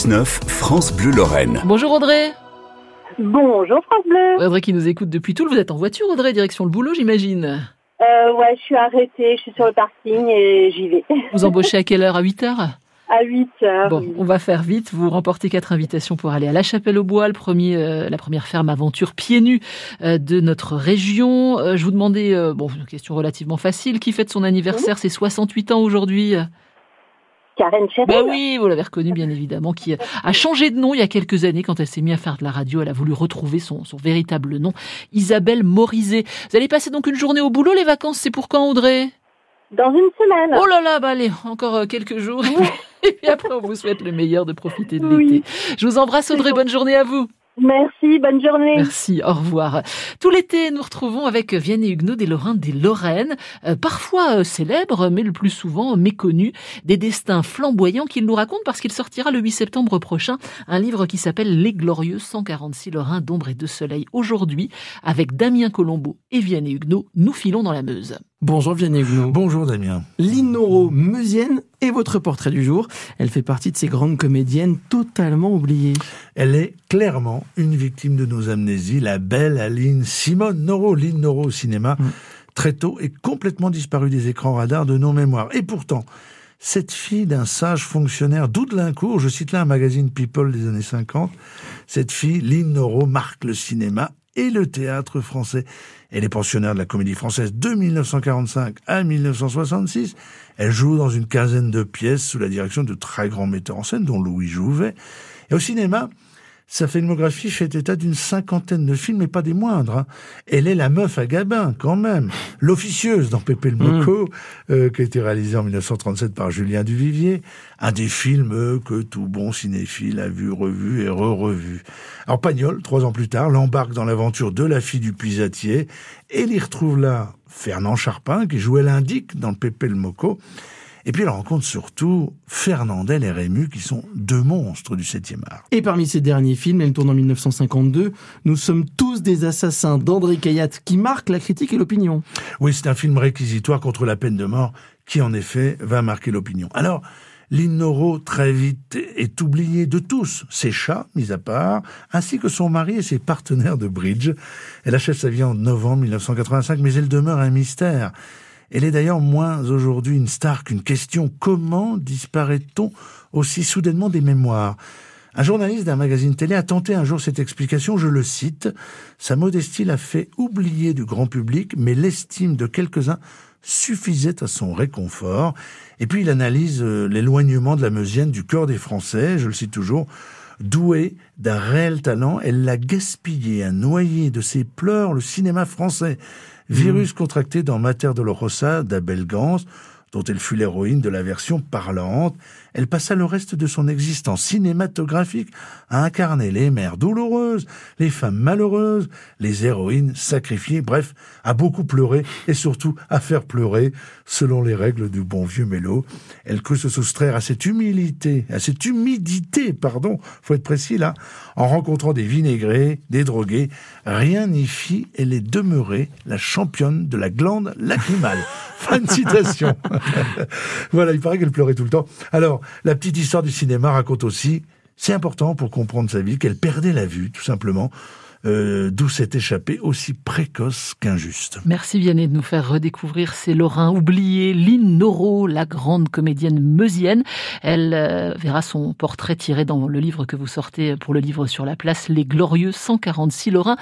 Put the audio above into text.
6-9, France Bleu Lorraine. Bonjour Audrey. Bonjour France Bleu. Audrey qui nous écoute depuis tout. Vous êtes en voiture Audrey, direction le boulot j'imagine Euh, ouais, je suis arrêtée, je suis sur le parking et j'y vais. Vous embauchez à quelle heure À 8 heures? À 8 heures. Bon, oui. on va faire vite. Vous remportez quatre invitations pour aller à La Chapelle-au-Bois, le premier, euh, la première ferme aventure pieds nus euh, de notre région. Euh, je vous demandais, euh, bon, une question relativement facile, qui fête son anniversaire? C'est 68 ans aujourd'hui. Karen Cheryl. Bah oui, vous l'avez reconnue bien évidemment, qui a changé de nom il y a quelques années quand elle s'est mise à faire de la radio. Elle a voulu retrouver son, son véritable nom, Isabelle Morizet. Vous allez passer donc une journée au boulot, les vacances, c'est pour quand Audrey? Dans une semaine. Oh là là, bah allez, encore euh, quelques jours. Et puis après, on vous souhaite le meilleur de profiter de Oui. l'été. Je vous embrasse Audrey, bonne journée à vous. Merci, bonne journée. Merci, au revoir. Tout l'été, nous retrouvons avec Vianney Huguenot des Lorrains des Lorraines, euh, parfois euh, célèbres, mais le plus souvent méconnus, des destins flamboyants qu'il nous raconte parce qu'il sortira le 8 septembre prochain un livre qui s'appelle Les Glorieux 146 Lorrains d'ombre et de soleil. Aujourd'hui, avec Damien Colombo et Vianney Huguenot, nous filons dans la Meuse. Bonjour Vianney. Bonjour Damien. Lynn Noro, meusienne, est votre portrait du jour. Elle fait partie de ces grandes comédiennes totalement oubliées. Elle est clairement une victime de nos amnésies, la belle Aline Simone Noro, Lynn Noro au cinéma, Mm. très tôt est complètement disparue des écrans radars de nos mémoires. Et pourtant, cette fille d'un sage fonctionnaire d'Oudelincourt, je cite là un magazine People des années 50, cette fille, Lynn Noro, marque le cinéma et le théâtre français. Elle est pensionnaire de la comédie française de 1945 à 1966. Elle joue dans une quinzaine de pièces sous la direction de très grands metteurs en scène, dont Louis Jouvet. Et au cinéma, sa filmographie fait état d'une cinquantaine de films, mais pas des moindres. hein. Elle est la meuf à Gabin, quand même. L'officieuse dans Pépé le Moco, euh, qui a été réalisé en 1937 par Julien Duvivier. Un des films euh, que tout bon cinéphile a vu, revu et re-revu. Alors Pagnol, trois ans plus tard, l'embarque dans l'aventure de la fille du puisatier et il y retrouve là Fernand Charpin, qui jouait l'indique dans le Pépé le Moco. Et puis elle rencontre surtout Fernandel et Rému, qui sont deux monstres du 7e art. Et parmi ces derniers films, elle tourne en 1952, Nous sommes tous des assassins d'André Caillat, qui marque la critique et l'opinion. Oui, c'est un film réquisitoire contre la peine de mort qui, en effet, va marquer l'opinion. Alors, Lynn Noro, très vite, est oubliée de tous, ses chats, mis à part, ainsi que son mari et ses partenaires de bridge. Elle achève sa vie en novembre 1985, mais elle demeure un mystère. Elle est d'ailleurs moins aujourd'hui une star qu'une question. Comment disparaît-on aussi soudainement des mémoires? Un journaliste d'un magazine télé a tenté un jour cette explication, je le cite, Sa modestie l'a fait oublier du grand public, mais l'estime de quelques-uns suffisait à son réconfort. Et puis il analyse euh, l'éloignement de la Meusienne du cœur des Français, je le cite toujours, douée d'un réel talent, elle l'a gaspillé, a noyé de ses pleurs le cinéma français. Virus contracté dans Mater Dolorosa d'Abel Gans, dont elle fut l'héroïne de la version parlante, elle passa le reste de son existence cinématographique à incarner les mères douloureuses, les femmes malheureuses, les héroïnes sacrifiées, bref, à beaucoup pleurer et surtout à faire pleurer selon les règles du bon vieux mélo. Elle crut se soustraire à cette humilité, à cette humidité, pardon, faut être précis là, en rencontrant des vinaigrés, des drogués. Rien n'y fit, elle est demeurée la championne de la glande lacrymale. Fin de citation. voilà, il paraît qu'elle pleurait tout le temps. Alors, la petite histoire du cinéma raconte aussi, c'est important pour comprendre sa vie, qu'elle perdait la vue, tout simplement, euh, d'où s'est échappée aussi précoce qu'injuste. Merci Vianney de nous faire redécouvrir ces Lorrains oubliés. Lynn Noro, la grande comédienne meusienne. Elle euh, verra son portrait tiré dans le livre que vous sortez pour le livre sur la place Les Glorieux 146 Lorrains